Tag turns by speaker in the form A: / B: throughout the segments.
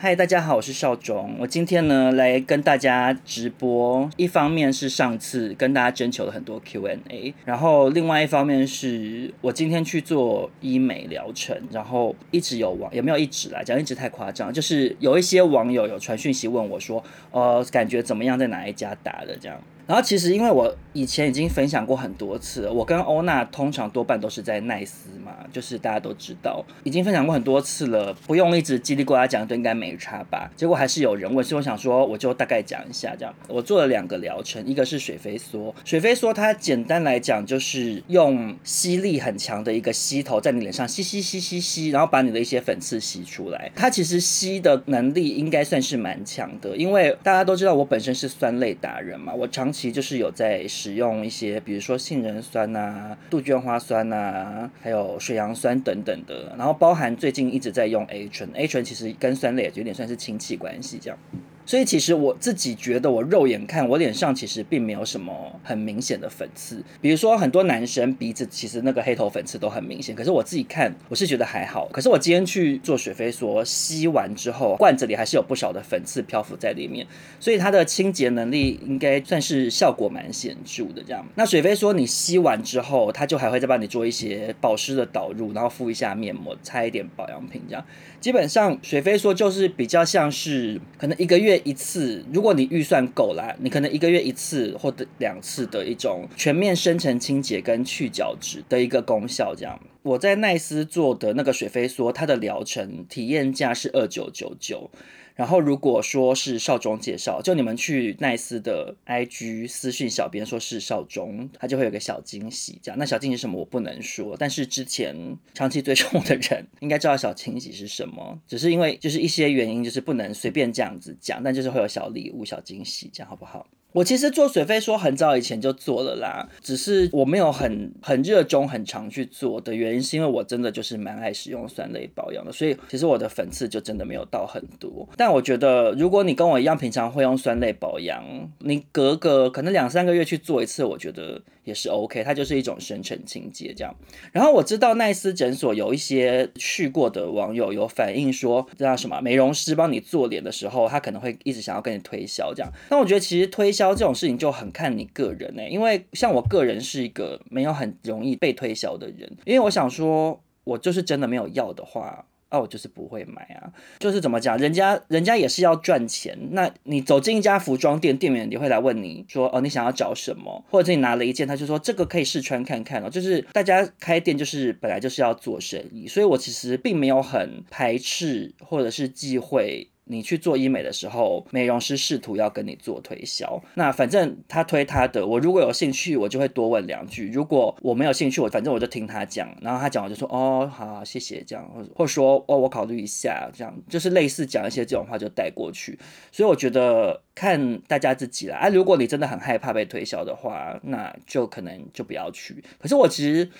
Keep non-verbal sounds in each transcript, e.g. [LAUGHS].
A: 嗨，大家好，我是邵总。我今天呢来跟大家直播，一方面是上次跟大家征求了很多 Q&A，然后另外一方面是我今天去做医美疗程，然后一直有网，有没有一直来讲，一直太夸张，就是有一些网友有传讯息问我说，呃，感觉怎么样，在哪一家打的这样。然后其实因为我以前已经分享过很多次，我跟欧娜通常多半都是在奈斯嘛，就是大家都知道，已经分享过很多次了，不用一直叽里呱啦讲，都应该没差吧？结果还是有人问，所以我想说，我就大概讲一下这样。我做了两个疗程，一个是水飞梭，水飞梭它简单来讲就是用吸力很强的一个吸头在你脸上吸吸吸吸吸，然后把你的一些粉刺吸出来。它其实吸的能力应该算是蛮强的，因为大家都知道我本身是酸类达人嘛，我长期。其实就是有在使用一些，比如说杏仁酸啊、杜鹃花酸啊，还有水杨酸等等的，然后包含最近一直在用 A 醇，A 醇其实跟酸类有点算是亲戚关系这样。所以其实我自己觉得，我肉眼看我脸上其实并没有什么很明显的粉刺。比如说很多男生鼻子其实那个黑头粉刺都很明显，可是我自己看我是觉得还好。可是我今天去做水飞梭吸完之后，罐子里还是有不少的粉刺漂浮在里面，所以它的清洁能力应该算是效果蛮显著的。这样，那水飞梭你吸完之后，它就还会再帮你做一些保湿的导入，然后敷一下面膜，擦一点保养品，这样。基本上水飞梭就是比较像是可能一个月一次，如果你预算够啦，你可能一个月一次或者两次的一种全面深层清洁跟去角质的一个功效。这样，我在奈斯做的那个水飞梭，它的疗程体验价是二九九九。然后如果说是少中介绍，就你们去奈斯的 IG 私讯小编说是少中，他就会有个小惊喜。这样，那小惊喜什么我不能说，但是之前长期追踪我的人应该知道小惊喜是什么，只是因为就是一些原因，就是不能随便这样子讲，但就是会有小礼物、小惊喜，这样好不好？我其实做水飞说很早以前就做了啦，只是我没有很很热衷、很常去做的原因，是因为我真的就是蛮爱使用酸类保养的，所以其实我的粉刺就真的没有到很多。但我觉得，如果你跟我一样平常会用酸类保养，你隔个可能两三个月去做一次，我觉得也是 OK。它就是一种深层清洁这样。然后我知道奈斯诊所有一些去过的网友有反映说，这叫什么？美容师帮你做脸的时候，他可能会一直想要跟你推销这样。但我觉得其实推销。这种事情就很看你个人呢、因为像我个人是一个没有很容易被推销的人，因为我想说，我就是真的没有要的话，啊，我就是不会买啊。就是怎么讲，人家人家也是要赚钱，那你走进一家服装店，店员也会来问你说，哦，你想要找什么？或者是你拿了一件，他就说这个可以试穿看看哦。就是大家开店就是本来就是要做生意，所以我其实并没有很排斥或者是忌讳。你去做医美的时候，美容师试图要跟你做推销，那反正他推他的，我如果有兴趣，我就会多问两句；如果我没有兴趣，我反正我就听他讲，然后他讲我就说哦，好，谢谢这样，或者说哦，我考虑一下这样，就是类似讲一些这种话就带过去。所以我觉得看大家自己啦，啊，如果你真的很害怕被推销的话，那就可能就不要去。可是我其实。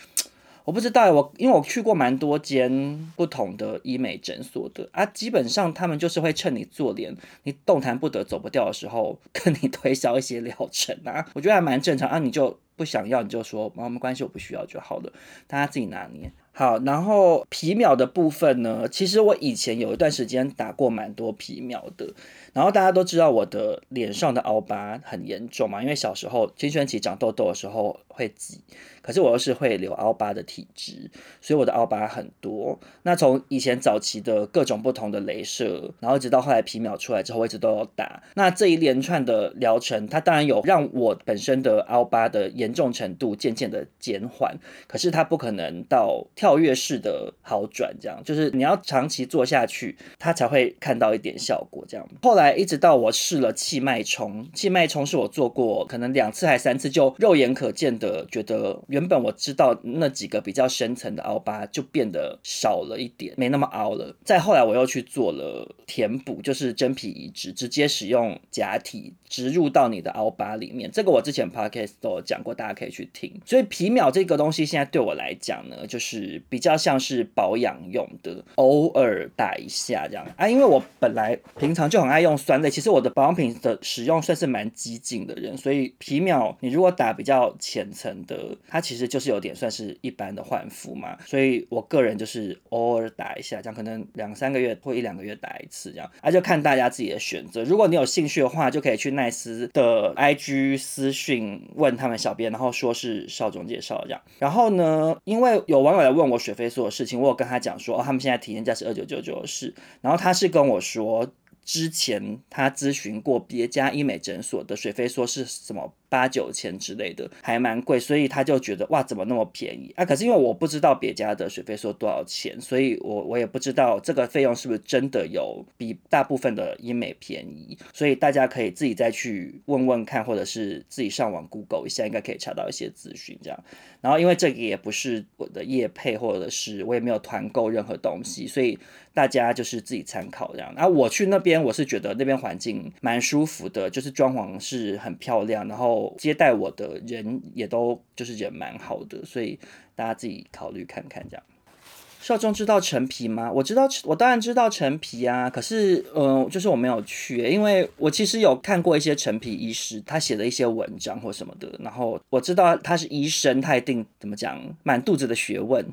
A: 我不知道，我因为我去过蛮多间不同的医美诊所的啊，基本上他们就是会趁你做脸，你动弹不得、走不掉的时候，跟你推销一些疗程啊，[LAUGHS] 我觉得还蛮正常啊。你就不想要，你就说没关系，我不需要就好了，大家自己拿捏。好，然后皮秒的部分呢，其实我以前有一段时间打过蛮多皮秒的。然后大家都知道我的脸上的凹疤很严重嘛，因为小时候青春期长痘痘的时候会挤，可是我又是会留凹疤的体质，所以我的凹疤很多。那从以前早期的各种不同的镭射，然后一直到后来皮秒出来之后，我一直都有打。那这一连串的疗程，它当然有让我本身的凹疤的严重程度渐渐的减缓，可是它不可能到跳跃式的好转，这样就是你要长期做下去，它才会看到一点效果这样。后来一直到我试了气脉冲，气脉冲是我做过可能两次还三次，就肉眼可见的觉得原本我知道那几个比较深层的凹疤就变得少了一点，没那么凹了。再后来我又去做了填补，就是真皮移植，直接使用假体植入到你的凹疤里面。这个我之前 podcast 都有讲过，大家可以去听。所以皮秒这个东西现在对我来讲呢，就是比较像是保养用的，偶尔打一下这样啊，因为我本来平常就很爱用。用酸类，其实我的保养品的使用算是蛮激进的人，所以皮秒你如果打比较浅层的，它其实就是有点算是一般的换肤嘛。所以我个人就是偶尔打一下，这样可能两三个月或一两个月打一次这样，那、就看大家自己的选择。如果你有兴趣的话，就可以去奈斯的 IG 私讯问他们小编，然后说是邵总介绍这样。然后呢，因为有网友来问我水飞素的事情，我有跟他讲说，哦，他们现在体验价是二九九九是，然后他是跟我说。之前他咨询过别家医美诊所的水飞说是什么八九千之类的，还蛮贵，所以他就觉得哇，怎么那么便宜啊？可是因为我不知道别家的水费说多少钱，所以我我也不知道这个费用是不是真的有比大部分的医美便宜，所以大家可以自己再去问问看，或者是自己上网 Google 一下，应该可以查到一些资讯这样。然后因为这个也不是我的业配，或者是我也没有团购任何东西，所以。大家就是自己参考这样，然后我去那边，我是觉得那边环境蛮舒服的，就是装潢是很漂亮，然后接待我的人也都就是人蛮好的，所以大家自己考虑看看这样。少中知道陈皮吗？我知道，我当然知道陈皮啊，可是嗯、呃，就是我没有去，因为我其实有看过一些陈皮医师他写的一些文章或什么的，然后我知道他是医生，他一定怎么讲，满肚子的学问。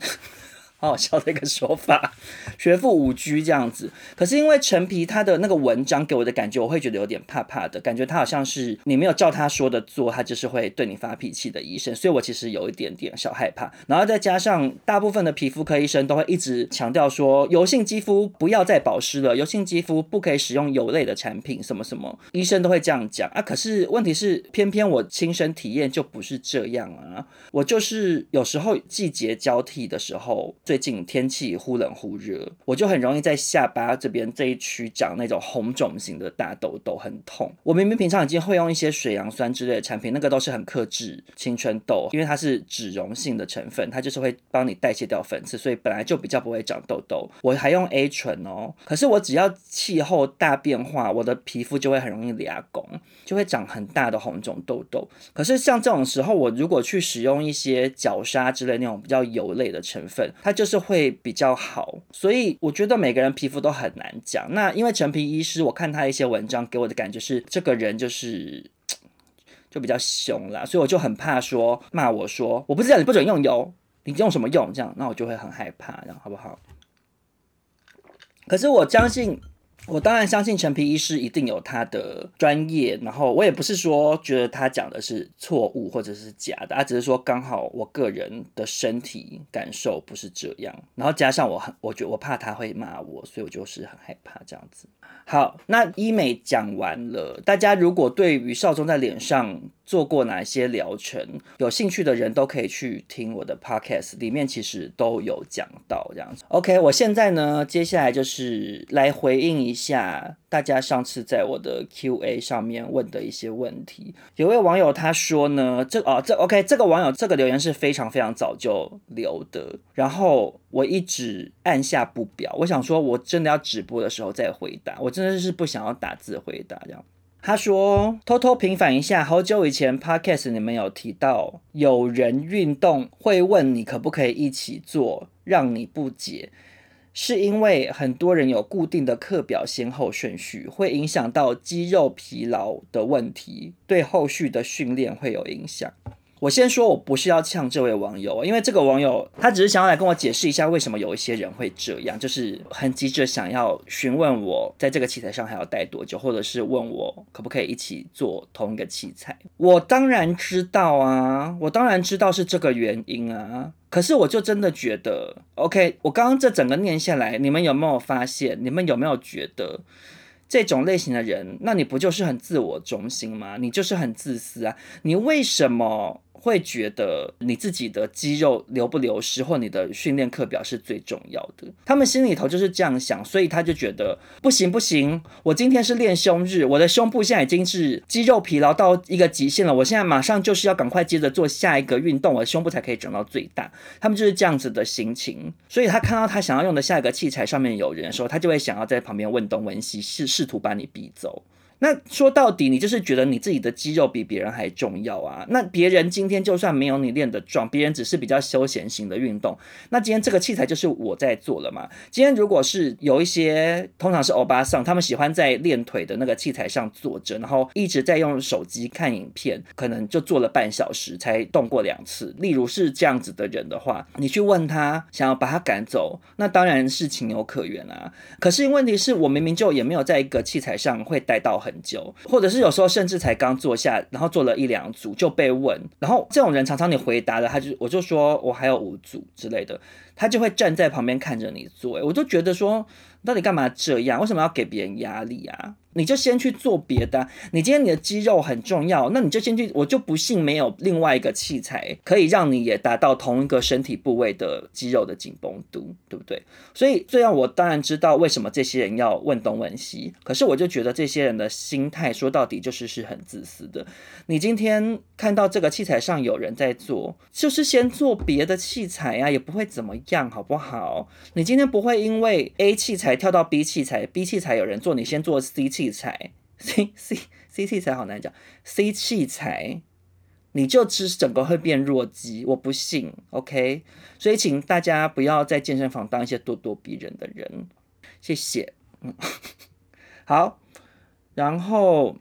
A: 好笑的一个说法，[LAUGHS] 学富五车这样子。可是因为陈皮他的那个文章给我的感觉，我会觉得有点怕怕的，感觉他好像是你没有照他说的做，他就是会对你发脾气的医生。所以我其实有一点点小害怕。然后再加上大部分的皮肤科医生都会一直强调说，油性肌肤不要再保湿了，油性肌肤不可以使用油类的产品，什么什么，医生都会这样讲啊。可是问题是，偏偏我亲身体验就不是这样啊。我就是有时候季节交替的时候。最最近天气忽冷忽热，我就很容易在下巴这边这一区长那种红肿型的大痘痘，很痛。我明明平常已经会用一些水杨酸之类的产品，那个都是很克制青春痘，因为它是脂溶性的成分，它就是会帮你代谢掉粉刺，所以本来就比较不会长痘痘。我还用 A 醇哦，可是我只要气候大变化，我的皮肤就会很容易裂拱，就会长很大的红肿痘痘。可是像这种时候，我如果去使用一些角鲨之类那种比较油类的成分，它就是会比较好，所以我觉得每个人皮肤都很难讲。那因为陈皮医师，我看他一些文章给我的感觉是，这个人就是就比较凶啦，所以我就很怕说骂我说我不知道你不准用油，你用什么用这样，那我就会很害怕，这样好不好？可是我相信。我当然相信陈皮医师一定有他的专业，然后我也不是说觉得他讲的是错误或者是假的，他只是说刚好我个人的身体感受不是这样，然后加上我很，我觉得我怕他会骂我，所以我就是很害怕这样子。好，那医美讲完了，大家如果对于少宗在脸上做过哪些疗程，有兴趣的人都可以去听我的 podcast，里面其实都有讲到这样子。OK，我现在呢，接下来就是来回应一下大家上次在我的 QA 上面问的一些问题。有位网友他说呢，这哦这 OK，这个网友这个留言是非常非常早就留的，然后。我一直按下不表，我想说，我真的要直播的时候再回答，我真的是不想要打字回答这样。他说，偷偷平反一下，好久以前 Podcast 你们有提到，有人运动会问你可不可以一起做，让你不解，是因为很多人有固定的课表先后顺序，会影响到肌肉疲劳的问题，对后续的训练会有影响。我先说，我不是要呛这位网友，因为这个网友他只是想要来跟我解释一下为什么有一些人会这样，就是很急着想要询问我在这个器材上还要待多久，或者是问我可不可以一起做同一个器材。我当然知道啊，我当然知道是这个原因啊，可是我就真的觉得，OK，我刚刚这整个念下来，你们有没有发现？你们有没有觉得？这种类型的人，那你不就是很自我中心吗？你就是很自私啊！你为什么？会觉得你自己的肌肉流不流失，或你的训练课表是最重要的。他们心里头就是这样想，所以他就觉得不行不行，我今天是练胸日，我的胸部现在已经是肌肉疲劳到一个极限了，我现在马上就是要赶快接着做下一个运动，我的胸部才可以长到最大。他们就是这样子的心情，所以他看到他想要用的下一个器材上面有人的时候，他就会想要在旁边问东问西，试试图把你逼走。那说到底，你就是觉得你自己的肌肉比别人还重要啊？那别人今天就算没有你练得壮，别人只是比较休闲型的运动，那今天这个器材就是我在做了嘛？今天如果是有一些通常是欧巴桑，他们喜欢在练腿的那个器材上坐着，然后一直在用手机看影片，可能就做了半小时才动过两次。例如是这样子的人的话，你去问他想要把他赶走，那当然是情有可原啊。可是问题是我明明就也没有在一个器材上会待到很久，或者是有时候甚至才刚坐下，然后做了一两组就被问，然后这种人常常你回答了，他就我就说我还有五组之类的，他就会站在旁边看着你做，我就觉得说，到底干嘛这样？为什么要给别人压力啊？你就先去做别的。你今天你的肌肉很重要，那你就先去。我就不信没有另外一个器材可以让你也达到同一个身体部位的肌肉的紧绷度，对不对？所以最让我当然知道为什么这些人要问东问西。可是我就觉得这些人的心态说到底就是是很自私的。你今天看到这个器材上有人在做，就是先做别的器材呀，也不会怎么样，好不好？你今天不会因为 A 器材跳到 B 器材，B 器材有人做，你先做 C 器器材，C C C 器材好难讲，C 器材你就只整个会变弱鸡，我不信，OK？所以请大家不要在健身房当一些咄咄逼人的人，谢谢。嗯，[LAUGHS] 好，然后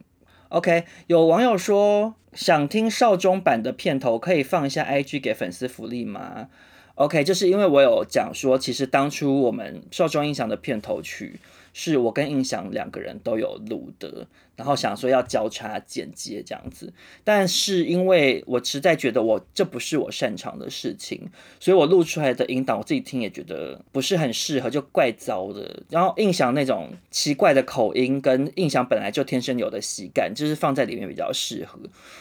A: OK，有网友说想听少中版的片头，可以放一下 IG 给粉丝福利吗？OK，就是因为我有讲说，其实当初我们少中印象的片头曲是我跟印象两个人都有录的。然后想说要交叉剪接这样子，但是因为我实在觉得我这不是我擅长的事情，所以我录出来的音档我自己听也觉得不是很适合，就怪糟的。然后印象那种奇怪的口音跟印象本来就天生有的喜感，就是放在里面比较适合，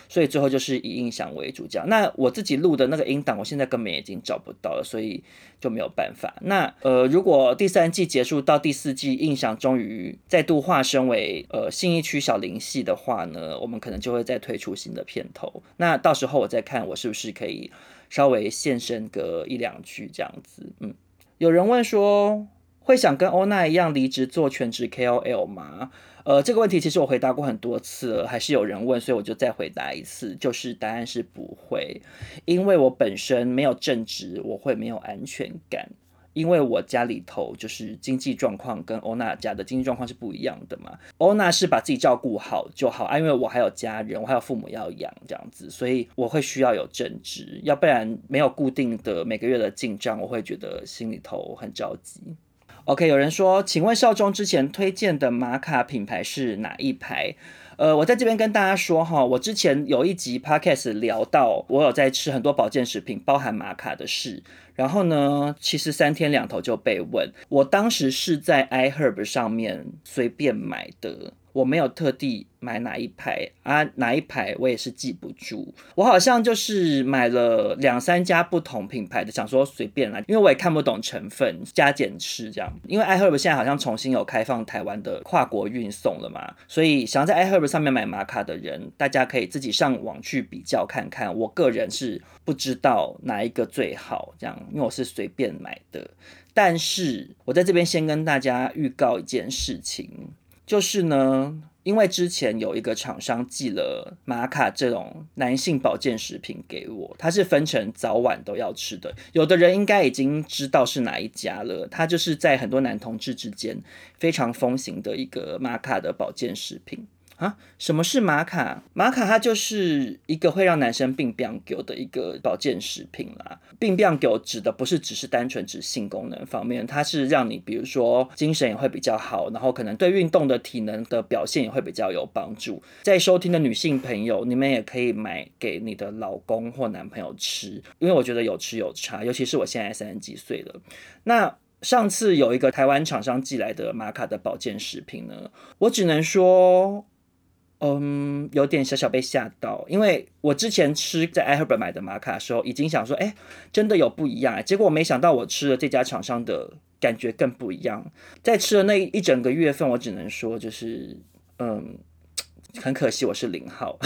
A: 所以最后就是以印象为主这样。那我自己录的那个音档，我现在根本已经找不到了，所以就没有办法。那呃，如果第三季结束到第四季，印象终于再度化身为呃信义区。小林系的话呢，我们可能就会再推出新的片头。那到时候我再看，我是不是可以稍微现身个一两句这样子。嗯，有人问说，会想跟欧娜一样离职做全职 KOL 吗？呃，这个问题其实我回答过很多次了，还是有人问，所以我就再回答一次，就是答案是不会，因为我本身没有正职，我会没有安全感。因为我家里头就是经济状况跟欧娜家的经济状况是不一样的嘛，欧娜是把自己照顾好就好啊，因为我还有家人，我还有父母要养这样子，所以我会需要有正职，要不然没有固定的每个月的进账，我会觉得心里头很着急。OK，有人说，请问少中之前推荐的玛卡品牌是哪一排？呃，我在这边跟大家说哈，我之前有一集 podcast 聊到，我有在吃很多保健食品，包含玛卡的事。然后呢，其实三天两头就被问，我当时是在 iHerb 上面随便买的。我没有特地买哪一排啊，哪一排我也是记不住。我好像就是买了两三家不同品牌的，想说随便来，因为我也看不懂成分，加减吃这样。因为 iHerb 现在好像重新有开放台湾的跨国运送了嘛，所以想要在 iHerb 上面买玛卡的人，大家可以自己上网去比较看看。我个人是不知道哪一个最好，这样，因为我是随便买的。但是我在这边先跟大家预告一件事情。就是呢，因为之前有一个厂商寄了玛卡这种男性保健食品给我，它是分成早晚都要吃的。有的人应该已经知道是哪一家了，它就是在很多男同志之间非常风行的一个玛卡的保健食品。啊，什么是玛卡？玛卡它就是一个会让男生变变狗的一个保健食品啦。变变狗指的不是只是单纯指性功能方面，它是让你比如说精神也会比较好，然后可能对运动的体能的表现也会比较有帮助。在收听的女性朋友，你们也可以买给你的老公或男朋友吃，因为我觉得有吃有差，尤其是我现在三十几岁了。那上次有一个台湾厂商寄来的玛卡的保健食品呢，我只能说。嗯，有点小小被吓到，因为我之前吃在 iHerb 买的玛卡的时候，已经想说，哎，真的有不一样。结果我没想到，我吃了这家厂商的感觉更不一样。在吃的那一整个月份，我只能说，就是，嗯，很可惜我是零号，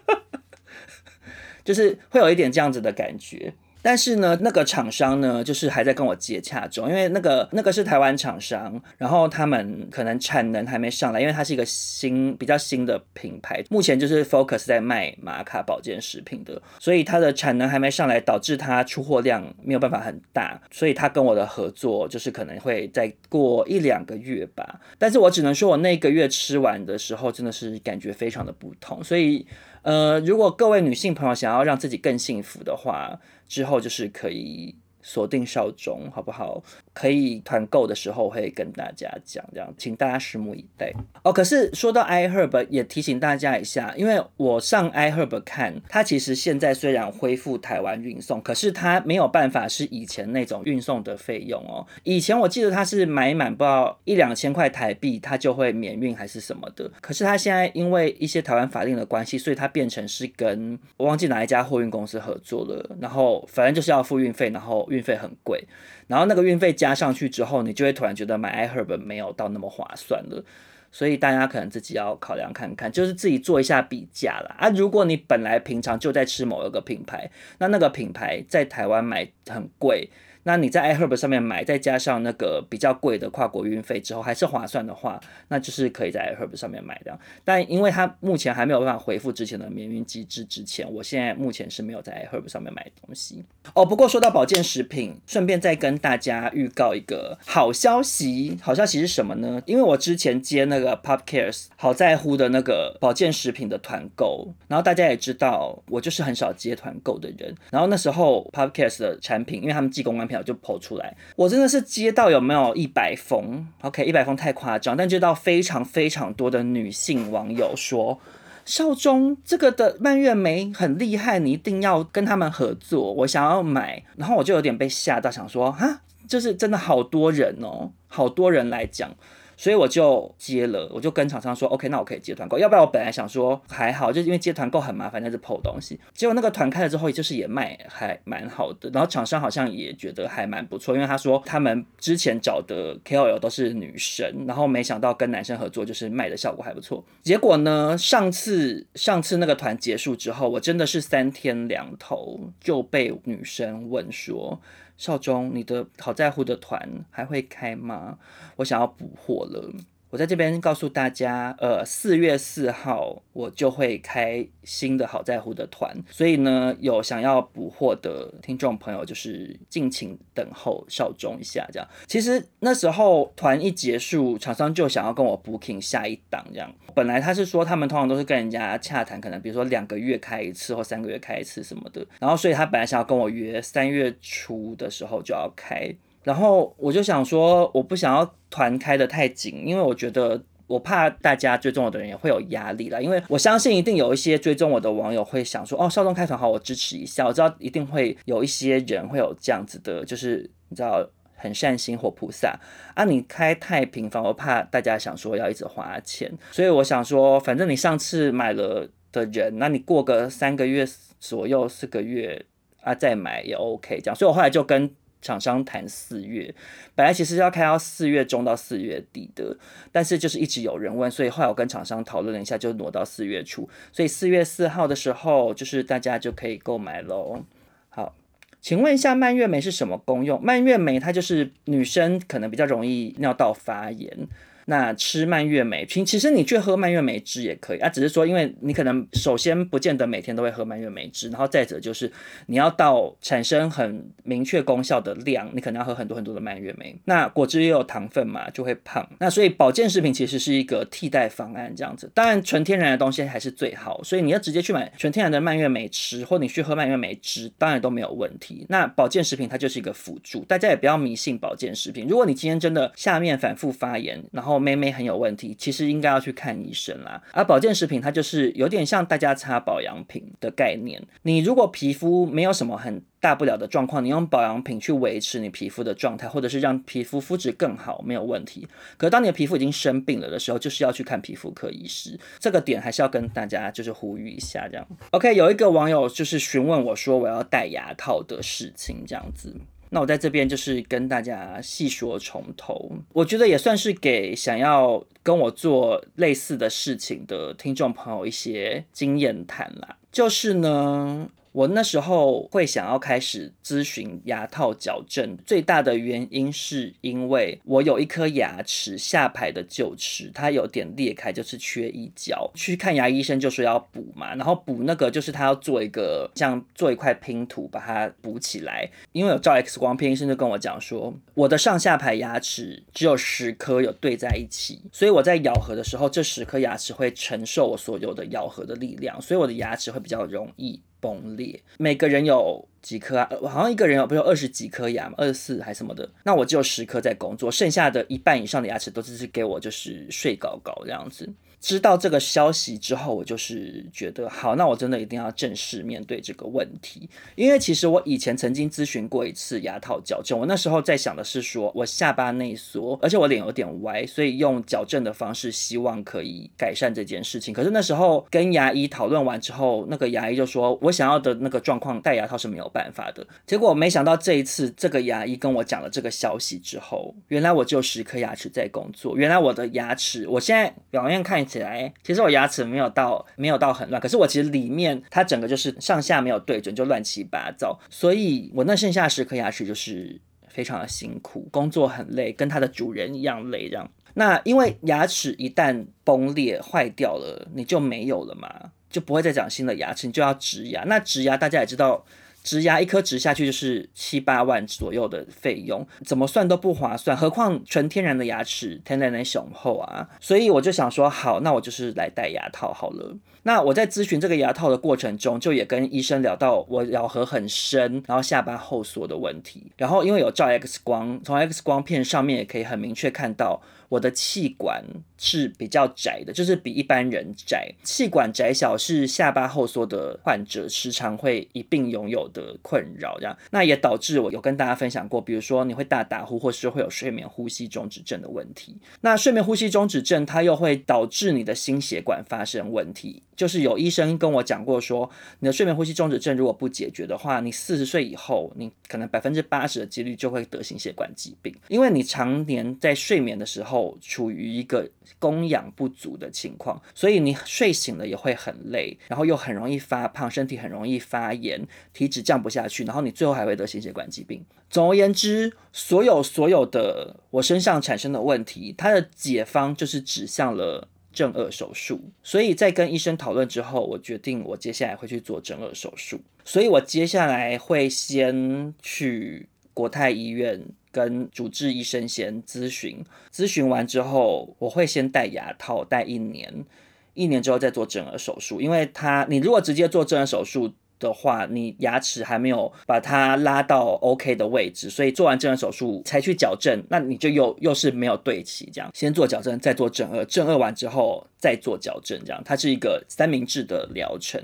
A: [LAUGHS] 就是会有一点这样子的感觉。但是呢，那个厂商呢，就是还在跟我接洽中，因为那个那个是台湾厂商，然后他们可能产能还没上来，因为它是一个新比较新的品牌，目前就是 focus 在卖玛卡保健食品的，所以它的产能还没上来，导致它出货量没有办法很大，所以他跟我的合作就是可能会再过一两个月吧。但是我只能说，我那个月吃完的时候，真的是感觉非常的不同，所以。呃，如果各位女性朋友想要让自己更幸福的话，之后就是可以。锁定少中好不好？可以团购的时候会跟大家讲，这样请大家拭目以待哦。可是说到 iHerb，也提醒大家一下，因为我上 iHerb 看，它其实现在虽然恢复台湾运送，可是它没有办法是以前那种运送的费用哦。以前我记得它是买满不知道一两千块台币，它就会免运还是什么的。可是它现在因为一些台湾法令的关系，所以它变成是跟我忘记哪一家货运公司合作了，然后反正就是要付运费，然后。运费很贵，然后那个运费加加上去之后，你就会突然觉得买 iHerb 没有到那么划算了，所以大家可能自己要考量看看，就是自己做一下比价啦。啊。如果你本来平常就在吃某一个品牌，那那个品牌在台湾买很贵。那你在 iHerb 上面买，再加上那个比较贵的跨国运费之后，还是划算的话，那就是可以在 iHerb 上面买的。但因为它目前还没有办法恢复之前的免运机制，之前我现在目前是没有在 iHerb 上面买东西。哦，不过说到保健食品，顺便再跟大家预告一个好消息。好消息是什么呢？因为我之前接那个 Pop Cares 好在乎的那个保健食品的团购，然后大家也知道我就是很少接团购的人。然后那时候 Pop Cares 的产品，因为他们寄公关品。就跑出来，我真的是接到有没有一百封？OK，一百封太夸张，但接到非常非常多的女性网友说，少中这个的蔓越莓很厉害，你一定要跟他们合作，我想要买，然后我就有点被吓到，想说哈，就是真的好多人哦，好多人来讲。所以我就接了，我就跟厂商说，OK，那我可以接团购。要不然我本来想说还好，就是因为接团购很麻烦，那是破东西。结果那个团开了之后，也就是也卖还蛮好的。然后厂商好像也觉得还蛮不错，因为他说他们之前找的 KOL 都是女生，然后没想到跟男生合作，就是卖的效果还不错。结果呢，上次上次那个团结束之后，我真的是三天两头就被女生问说。少中，你的好在乎的团还会开吗？我想要补货了。我在这边告诉大家，呃，四月四号我就会开新的好在乎的团，所以呢，有想要补货的听众朋友，就是敬请等候少中一下，这样。其实那时候团一结束，厂商就想要跟我 booking 下一档，这样。本来他是说他们通常都是跟人家洽谈，可能比如说两个月开一次或三个月开一次什么的，然后所以他本来想要跟我约三月初的时候就要开。然后我就想说，我不想要团开得太紧，因为我觉得我怕大家追踪我的人也会有压力啦。因为我相信一定有一些追踪我的网友会想说，哦，少东开团好，我支持一下。我知道一定会有一些人会有这样子的，就是你知道很善心活菩萨啊。你开太频繁，我怕大家想说要一直花钱，所以我想说，反正你上次买了的人，那你过个三个月左右、四个月啊再买也 OK 这样。所以我后来就跟。厂商谈四月，本来其实要开到四月中到四月底的，但是就是一直有人问，所以后来我跟厂商讨论了一下，就挪到四月初。所以四月四号的时候，就是大家就可以购买喽。好，请问一下蔓越莓是什么功用？蔓越莓它就是女生可能比较容易尿道发炎。那吃蔓越莓，其其实你去喝蔓越莓汁也可以啊，只是说因为你可能首先不见得每天都会喝蔓越莓汁，然后再者就是你要到产生很明确功效的量，你可能要喝很多很多的蔓越莓。那果汁也有糖分嘛，就会胖。那所以保健食品其实是一个替代方案，这样子。当然纯天然的东西还是最好，所以你要直接去买纯天然的蔓越莓吃，或你去喝蔓越莓汁，当然都没有问题。那保健食品它就是一个辅助，大家也不要迷信保健食品。如果你今天真的下面反复发炎，然后妹妹很有问题，其实应该要去看医生啦。而保健食品它就是有点像大家擦保养品的概念。你如果皮肤没有什么很大不了的状况，你用保养品去维持你皮肤的状态，或者是让皮肤肤质更好，没有问题。可是当你的皮肤已经生病了的时候，就是要去看皮肤科医师。这个点还是要跟大家就是呼吁一下，这样。OK，有一个网友就是询问我说我要戴牙套的事情，这样子。那我在这边就是跟大家细说从头，我觉得也算是给想要跟我做类似的事情的听众朋友一些经验谈啦。就是呢，我那时候会想要开始咨询牙套矫正，最大的原因是因为我有一颗牙齿下排的臼齿，它有点裂开，就是缺一角。去看牙医生就说要补嘛，然后补那个就是他要做一个像做一块拼图把它补起来。因为有照 X 光片，医生就跟我讲说，我的上下排牙齿只有十颗有对在一起，所以我在咬合的时候，这十颗牙齿会承受我所有的咬合的力量，所以我的牙齿会比较容易崩裂。每个人有几颗啊？好像一个人有，不是有二十几颗牙嘛，二十四还什么的。那我只有十颗在工作，剩下的一半以上的牙齿都只是给我就是睡高高这样子。知道这个消息之后，我就是觉得好，那我真的一定要正式面对这个问题。因为其实我以前曾经咨询过一次牙套矫正，我那时候在想的是说，我下巴内缩，而且我脸有点歪，所以用矫正的方式，希望可以改善这件事情。可是那时候跟牙医讨论完之后，那个牙医就说我想要的那个状况戴牙套是没有办法的。结果没想到这一次这个牙医跟我讲了这个消息之后，原来我就十颗牙齿在工作，原来我的牙齿，我现在表面看。起起来，其实我牙齿没有到没有到很乱，可是我其实里面它整个就是上下没有对准，就乱七八糟。所以我那剩下十颗牙齿就是非常的辛苦，工作很累，跟它的主人一样累。这样，那因为牙齿一旦崩裂坏掉了，你就没有了嘛，就不会再长新的牙齿，你就要植牙。那植牙大家也知道。植牙一颗植下去就是七八万左右的费用，怎么算都不划算，何况纯天然的牙齿天然的雄厚啊！所以我就想说，好，那我就是来戴牙套好了。那我在咨询这个牙套的过程中，就也跟医生聊到我咬合很深，然后下巴后缩的问题。然后因为有照 X 光，从 X 光片上面也可以很明确看到。我的气管是比较窄的，就是比一般人窄。气管窄小是下巴后缩的患者时常会一并拥有的困扰，这样那也导致我有跟大家分享过，比如说你会大打呼，或是会有睡眠呼吸中止症的问题。那睡眠呼吸中止症它又会导致你的心血管发生问题。就是有医生跟我讲过说，你的睡眠呼吸中止症如果不解决的话，你四十岁以后，你可能百分之八十的几率就会得心血管疾病，因为你常年在睡眠的时候处于一个供氧不足的情况，所以你睡醒了也会很累，然后又很容易发胖，身体很容易发炎，体脂降不下去，然后你最后还会得心血管疾病。总而言之，所有所有的我身上产生的问题，它的解方就是指向了。正颚手术，所以在跟医生讨论之后，我决定我接下来会去做正颚手术。所以我接下来会先去国泰医院跟主治医生先咨询，咨询完之后，我会先戴牙套戴一年，一年之后再做正颌手术。因为他，你如果直接做正颌手术。的话，你牙齿还没有把它拉到 OK 的位置，所以做完正颌手术才去矫正，那你就又又是没有对齐，这样先做矫正，再做正颌，正颌完之后再做矫正，这样它是一个三明治的疗程，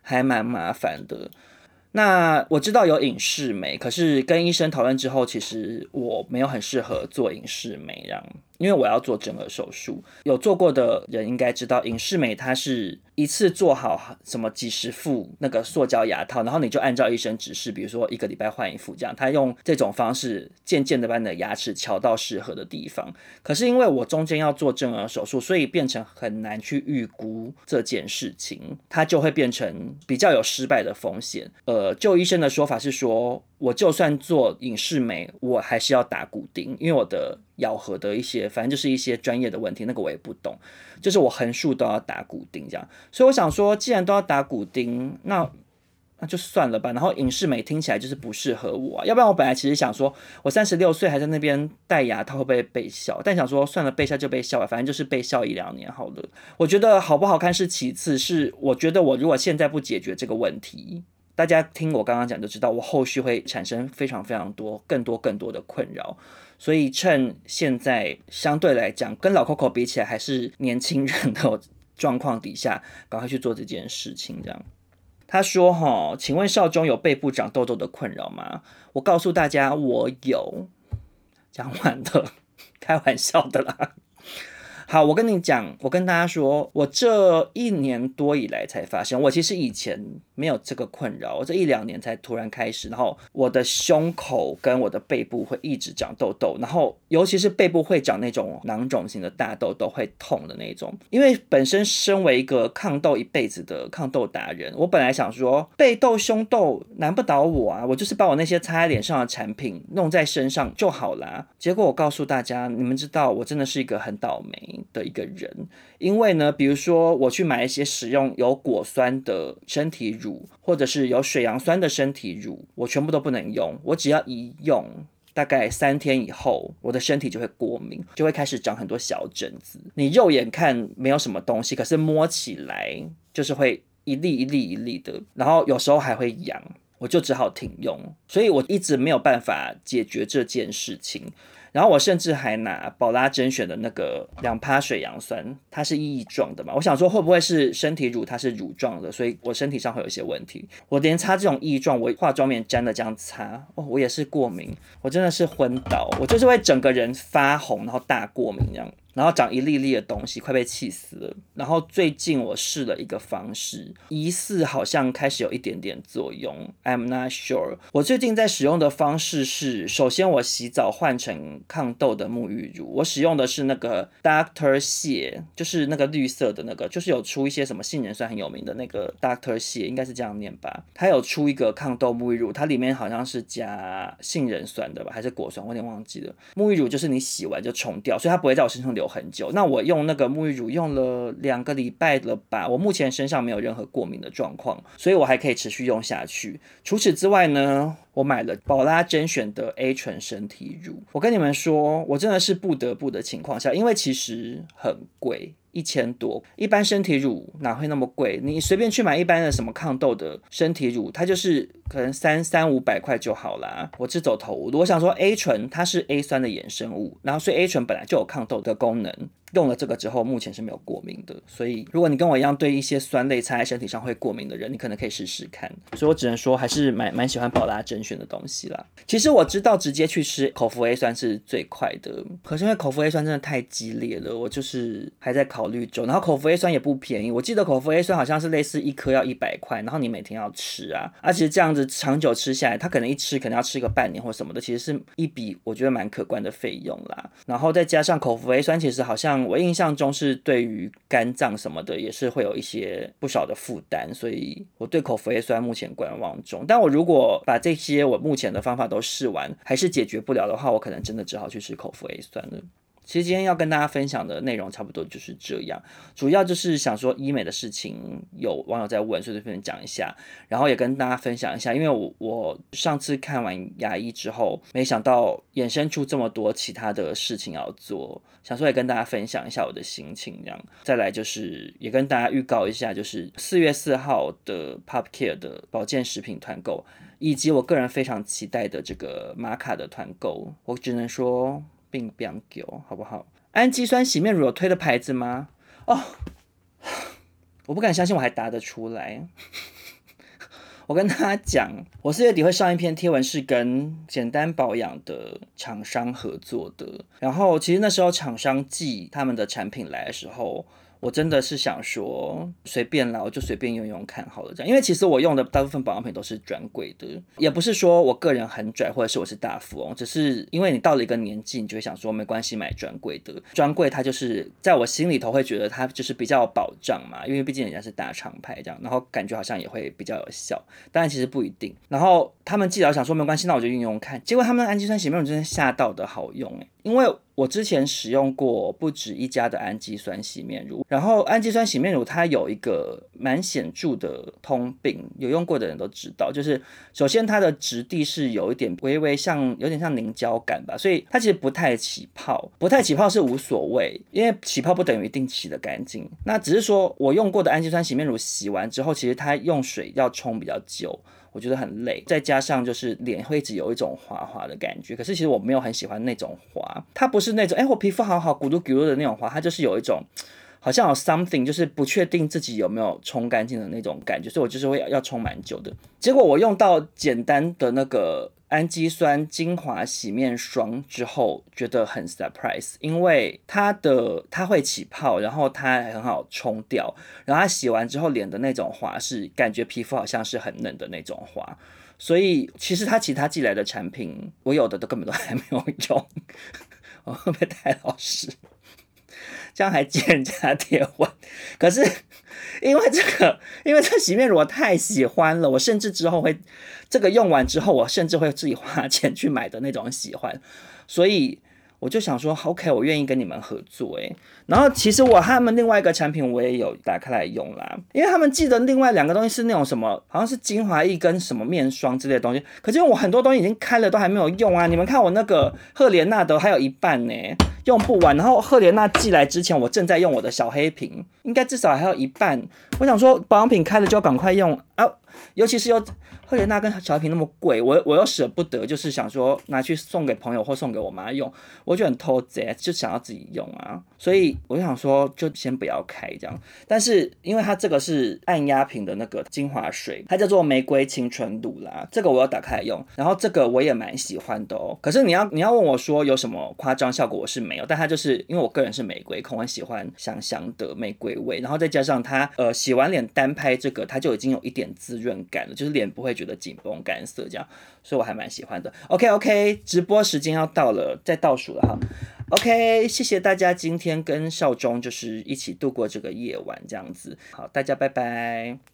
A: 还蛮麻烦的。那我知道有影视美，可是跟医生讨论之后，其实我没有很适合做影视美，这样。因为我要做正顎手术，有做过的人应该知道，隐适美它是一次做好什么几十副那个塑胶牙套，然后你就按照医生指示，比如说一个礼拜换一副这样，他用这种方式渐渐的把你的牙齿调到适合的地方。可是因为我中间要做正颌手术，所以变成很难去预估这件事情，它就会变成比较有失败的风险。呃，就医生的说法是说，我就算做影视美，我还是要打骨钉，因为我的咬合的一些，反正就是一些专业的问题，那个我也不懂，就是我横竖都要打骨钉这样。所以我想说，既然都要打骨钉，那那就算了吧。然后影视美听起来就是不适合我，要不然我本来其实想说，我三十六岁还在那边戴牙套会不会被笑？但想说算了，被笑就被笑吧，反正就是被笑一两年好了。我觉得好不好看是其次，是我觉得我如果现在不解决这个问题。大家听我刚刚讲就知道，我后续会产生非常非常多、更多更多的困扰，所以趁现在相对来讲跟老 Coco 比起来还是年轻人的状况底下，赶快去做这件事情。这样，他说：“哈，请问少中有背部长痘痘的困扰吗？”我告诉大家，我有。讲完了，[LAUGHS] 开玩笑的啦。好，我跟你讲，我跟大家说，我这一年多以来才发现，我其实以前没有这个困扰，我这一两年才突然开始，然后我的胸口跟我的背部会一直长痘痘，然后尤其是背部会长那种囊肿型的大痘痘，会痛的那种。因为本身身为一个抗痘一辈子的抗痘达人，我本来想说背痘、胸痘难不倒我啊，我就是把我那些擦在脸上的产品弄在身上就好啦。结果我告诉大家，你们知道我真的是一个很倒霉的一个人，因为呢，比如说我去买一些使用有果酸的身体乳，或者是有水杨酸的身体乳，我全部都不能用。我只要一用，大概三天以后，我的身体就会过敏，就会开始长很多小疹子。你肉眼看没有什么东西，可是摸起来就是会一粒一粒一粒的，然后有时候还会痒，我就只好停用。所以我一直没有办法解决这件事情。然后我甚至还拿宝拉甄选的那个两趴水杨酸，它是液状的嘛？我想说会不会是身体乳，它是乳状的，所以我身体上会有一些问题。我连擦这种液状，我化妆棉沾的这样擦，哦，我也是过敏，我真的是昏倒，我就是会整个人发红，然后大过敏这样。然后长一粒粒的东西，快被气死了。然后最近我试了一个方式，疑似好像开始有一点点作用。I'm not sure。我最近在使用的方式是，首先我洗澡换成抗痘的沐浴乳，我使用的是那个 Doctor 谢，就是那个绿色的那个，就是有出一些什么杏仁酸很有名的那个 Doctor 谢，应该是这样念吧？它有出一个抗痘沐浴乳，它里面好像是加杏仁酸的吧，还是果酸？我有点忘记了。沐浴乳就是你洗完就冲掉，所以它不会在我身上留。有很久，那我用那个沐浴乳用了两个礼拜了吧？我目前身上没有任何过敏的状况，所以我还可以持续用下去。除此之外呢，我买了宝拉甄选的 A 醇身体乳。我跟你们说，我真的是不得不的情况下，因为其实很贵。一千多，一般身体乳哪会那么贵？你随便去买一般的什么抗痘的身体乳，它就是可能三三五百块就好啦。我是走投无路，我想说 A 醇它是 A 酸的衍生物，然后所以 A 醇本来就有抗痘的功能。用了这个之后，目前是没有过敏的，所以如果你跟我一样对一些酸类擦在身体上会过敏的人，你可能可以试试看。所以我只能说，还是蛮蛮喜欢宝拉甄选的东西啦。其实我知道直接去吃口服 A 酸是最快的，可是因为口服 A 酸真的太激烈了，我就是还在考虑中。然后口服 A 酸也不便宜，我记得口服 A 酸好像是类似一颗要一百块，然后你每天要吃啊，而且这样子长久吃下来，它可能一吃可能要吃个半年或什么的，其实是一笔我觉得蛮可观的费用啦。然后再加上口服 A 酸，其实好像我印象中是。对于肝脏什么的也是会有一些不少的负担，所以我对口服 A 酸目前观望中。但我如果把这些我目前的方法都试完，还是解决不了的话，我可能真的只好去吃口服 A 酸了。其实今天要跟大家分享的内容差不多就是这样，主要就是想说医美的事情，有网友在问，所以这边讲一下，然后也跟大家分享一下，因为我我上次看完牙医之后，没想到衍生出这么多其他的事情要做，想说也跟大家分享一下我的心情，这样。再来就是也跟大家预告一下，就是四月四号的 Pop Care 的保健食品团购，以及我个人非常期待的这个玛卡的团购，我只能说。并不讲究，好不好？氨基酸洗面乳有推的牌子吗？哦，我不敢相信我还答得出来。我跟他讲，我四月底会上一篇贴文，是跟简单保养的厂商合作的。然后其实那时候厂商寄他们的产品来的时候。我真的是想说，随便啦，我就随便用用看好了，这样。因为其实我用的大部分保养品都是专柜的，也不是说我个人很拽，或者是我是大富翁，只是因为你到了一个年纪，你就会想说，没关系，买专柜的。专柜它就是在我心里头会觉得它就是比较有保障嘛，因为毕竟人家是大厂牌这样，然后感觉好像也会比较有效。当然其实不一定。然后他们既然想说没关系，那我就用用看。结果他们的氨基酸洗面乳真的吓到的好用诶，因为。我之前使用过不止一家的氨基酸洗面乳，然后氨基酸洗面乳它有一个蛮显著的通病，有用过的人都知道，就是首先它的质地是有一点微微像，有点像凝胶感吧，所以它其实不太起泡，不太起泡是无所谓，因为起泡不等于一定洗得干净，那只是说我用过的氨基酸洗面乳洗完之后，其实它用水要冲比较久。我觉得很累，再加上就是脸会一直有一种滑滑的感觉。可是其实我没有很喜欢那种滑，它不是那种哎、我皮肤好好咕噜咕噜的那种滑，它就是有一种好像有 something，就是不确定自己有没有冲干净的那种感觉，所以我就是会要，冲蛮久的。结果我用到简单的那个氨基酸精华洗面霜之后，觉得很 surprise，因为它的它会起泡，然后它很好冲掉，然后它洗完之后脸的那种滑是感觉皮肤好像是很嫩的那种滑，所以其实它其他寄来的产品，我有的都根本都还没有用，[LAUGHS] 我会不会太老实？这样还借人家电话，[LAUGHS] 可是 [LAUGHS] 因为这个，因为这洗面乳我太喜欢了，我甚至之后会这个用完之后，我甚至会自己花钱去买的那种喜欢，所以。我就想说，OK，我愿意跟你们合作，诶，然后其实我他们另外一个产品我也有打开来用啦，因为他们寄得另外两个东西是那种什么，好像是精华液跟什么面霜之类的东西，可是我很多东西已经开了都还没有用啊，你们看我那个赫莲娜的还有一半呢，用不完，然后赫莲娜寄来之前我正在用我的小黑瓶，应该至少还有一半，我想说保养品开了就要赶快用啊。尤其是又赫莲娜跟小黑瓶那么贵，我我又舍不得，就是想说拿去送给朋友或送给我妈用，我就很偷贼，就想要自己用啊。所以我就想说，就先不要开这样。但是因为它这个是按压瓶的那个精华水，它叫做玫瑰清纯露啦，这个我要打开来用。然后这个我也蛮喜欢的哦。可是你要你要问我说有什么夸张效果，我是没有。但它就是因为我个人是玫瑰控，我很喜欢香香的玫瑰味，然后再加上它呃洗完脸单拍这个，它就已经有一点滋润。感的，就是脸不会觉得紧绷干涩这样，所以我还蛮喜欢的。OK OK，直播时间要到了，再倒数了哈。OK，谢谢大家今天跟少中就是一起度过这个夜晚这样子，好，大家拜拜。